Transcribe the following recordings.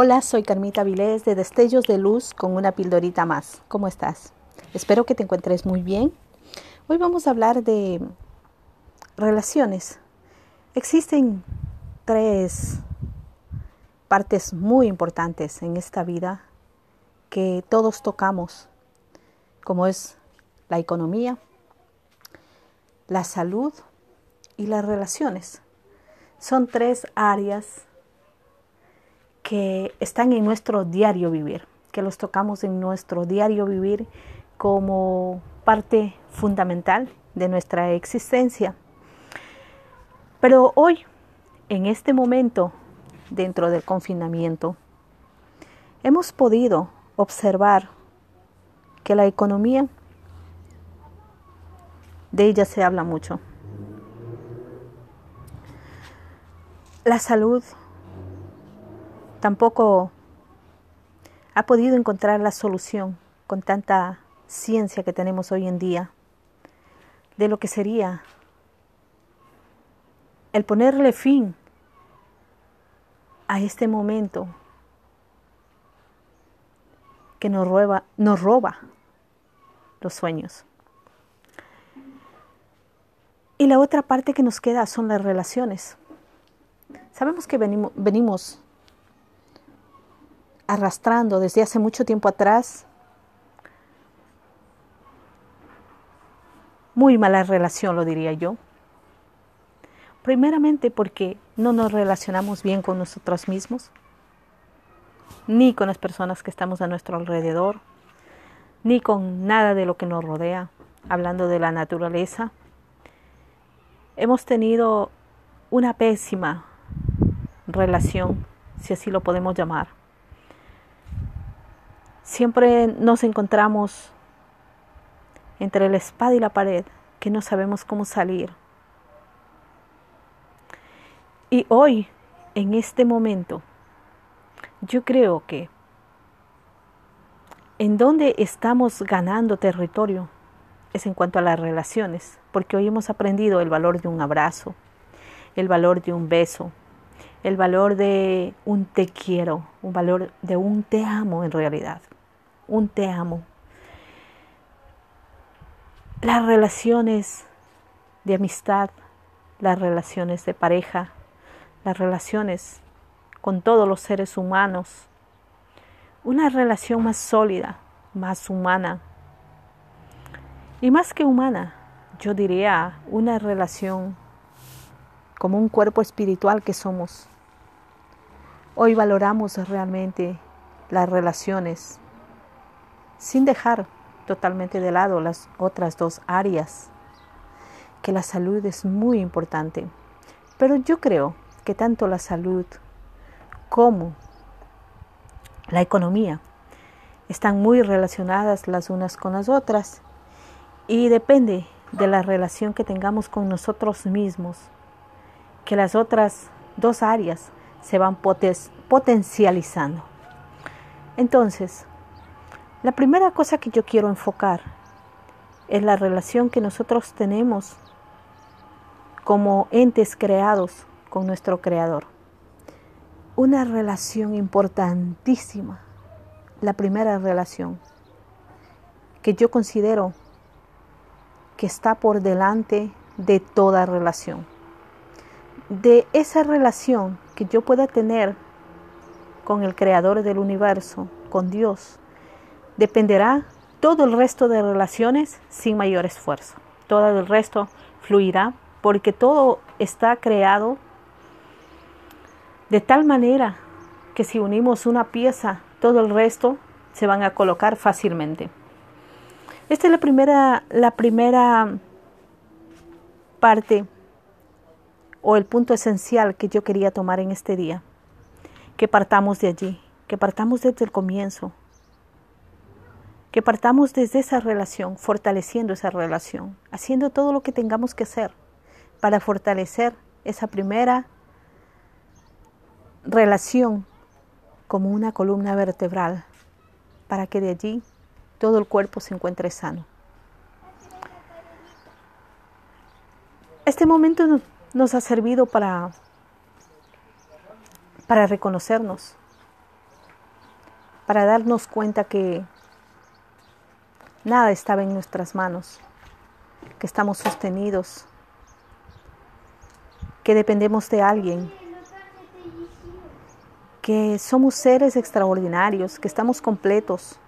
Hola, soy Carmita Vilés de Destellos de Luz con una pildorita más. ¿Cómo estás? Espero que te encuentres muy bien. Hoy vamos a hablar de relaciones. Existen tres partes muy importantes en esta vida que todos tocamos, como es la economía, la salud y las relaciones. Son tres áreas que están en nuestro diario vivir, que los tocamos en nuestro diario vivir como parte fundamental de nuestra existencia. Pero hoy, en este momento, dentro del confinamiento, hemos podido observar que la economía, de ella se habla mucho. La salud tampoco ha podido encontrar la solución con tanta ciencia que tenemos hoy en día de lo que sería el ponerle fin a este momento que nos roba, nos roba los sueños. Y la otra parte que nos queda son las relaciones. Sabemos que venimos, venimos arrastrando desde hace mucho tiempo atrás muy mala relación, lo diría yo. Primeramente porque no nos relacionamos bien con nosotros mismos, ni con las personas que estamos a nuestro alrededor, ni con nada de lo que nos rodea, hablando de la naturaleza. Hemos tenido una pésima relación, si así lo podemos llamar, Siempre nos encontramos entre la espada y la pared que no sabemos cómo salir. Y hoy, en este momento, yo creo que en donde estamos ganando territorio es en cuanto a las relaciones, porque hoy hemos aprendido el valor de un abrazo, el valor de un beso, el valor de un te quiero, un valor de un te amo en realidad un te amo. Las relaciones de amistad, las relaciones de pareja, las relaciones con todos los seres humanos, una relación más sólida, más humana. Y más que humana, yo diría una relación como un cuerpo espiritual que somos. Hoy valoramos realmente las relaciones sin dejar totalmente de lado las otras dos áreas, que la salud es muy importante. Pero yo creo que tanto la salud como la economía están muy relacionadas las unas con las otras y depende de la relación que tengamos con nosotros mismos, que las otras dos áreas se van potencializando. Entonces, la primera cosa que yo quiero enfocar es la relación que nosotros tenemos como entes creados con nuestro Creador. Una relación importantísima, la primera relación que yo considero que está por delante de toda relación. De esa relación que yo pueda tener con el Creador del universo, con Dios, dependerá todo el resto de relaciones sin mayor esfuerzo. Todo el resto fluirá porque todo está creado de tal manera que si unimos una pieza, todo el resto se van a colocar fácilmente. Esta es la primera, la primera parte o el punto esencial que yo quería tomar en este día. Que partamos de allí, que partamos desde el comienzo, que partamos desde esa relación, fortaleciendo esa relación, haciendo todo lo que tengamos que hacer para fortalecer esa primera relación como una columna vertebral, para que de allí todo el cuerpo se encuentre sano. Este momento nos ha servido para, para reconocernos, para darnos cuenta que nada estaba en nuestras manos, que estamos sostenidos, que dependemos de alguien, que somos seres extraordinarios, que estamos completos,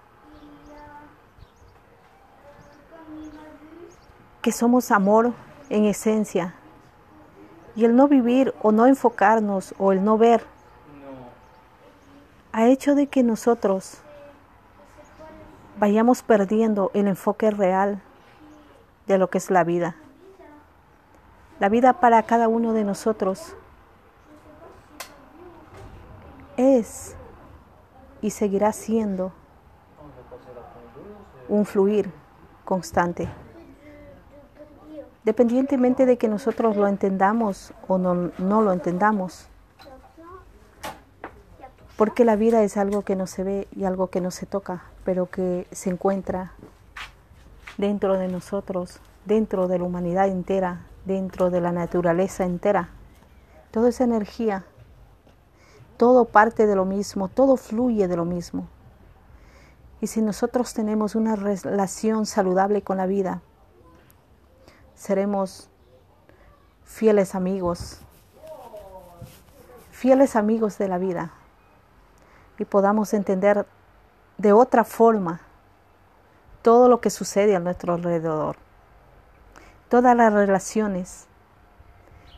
que somos amor en esencia. Y el no vivir o no enfocarnos o el no ver ha hecho de que nosotros vayamos perdiendo el enfoque real de lo que es la vida. La vida para cada uno de nosotros es y seguirá siendo un fluir constante. Dependientemente de que nosotros lo entendamos o no, no lo entendamos. Porque la vida es algo que no se ve y algo que no se toca, pero que se encuentra dentro de nosotros, dentro de la humanidad entera, dentro de la naturaleza entera. Toda esa energía, todo parte de lo mismo, todo fluye de lo mismo. Y si nosotros tenemos una relación saludable con la vida, seremos fieles amigos, fieles amigos de la vida y podamos entender de otra forma todo lo que sucede a nuestro alrededor, todas las relaciones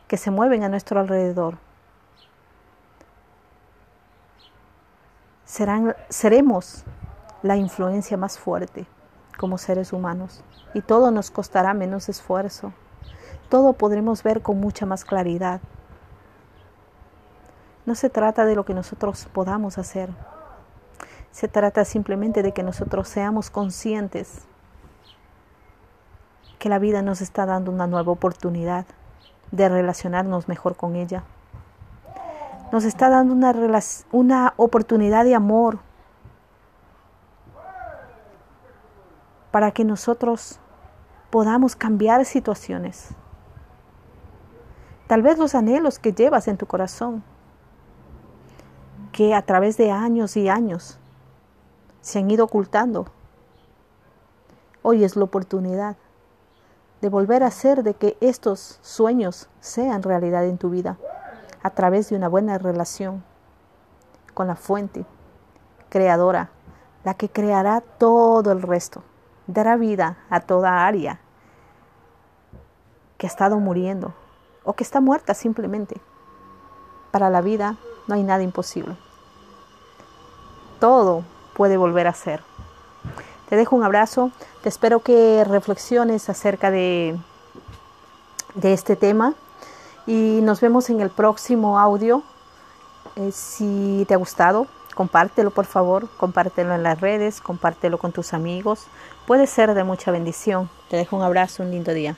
que se mueven a nuestro alrededor. Serán, seremos la influencia más fuerte como seres humanos y todo nos costará menos esfuerzo. Todo podremos ver con mucha más claridad. No se trata de lo que nosotros podamos hacer. Se trata simplemente de que nosotros seamos conscientes que la vida nos está dando una nueva oportunidad de relacionarnos mejor con ella. Nos está dando una, una oportunidad de amor para que nosotros podamos cambiar situaciones. Tal vez los anhelos que llevas en tu corazón que a través de años y años se han ido ocultando. Hoy es la oportunidad de volver a hacer de que estos sueños sean realidad en tu vida a través de una buena relación con la fuente creadora, la que creará todo el resto, dará vida a toda área que ha estado muriendo o que está muerta simplemente. Para la vida no hay nada imposible. Todo puede volver a ser. Te dejo un abrazo. Te espero que reflexiones acerca de, de este tema. Y nos vemos en el próximo audio. Eh, si te ha gustado, compártelo por favor. Compártelo en las redes. Compártelo con tus amigos. Puede ser de mucha bendición. Te dejo un abrazo, un lindo día.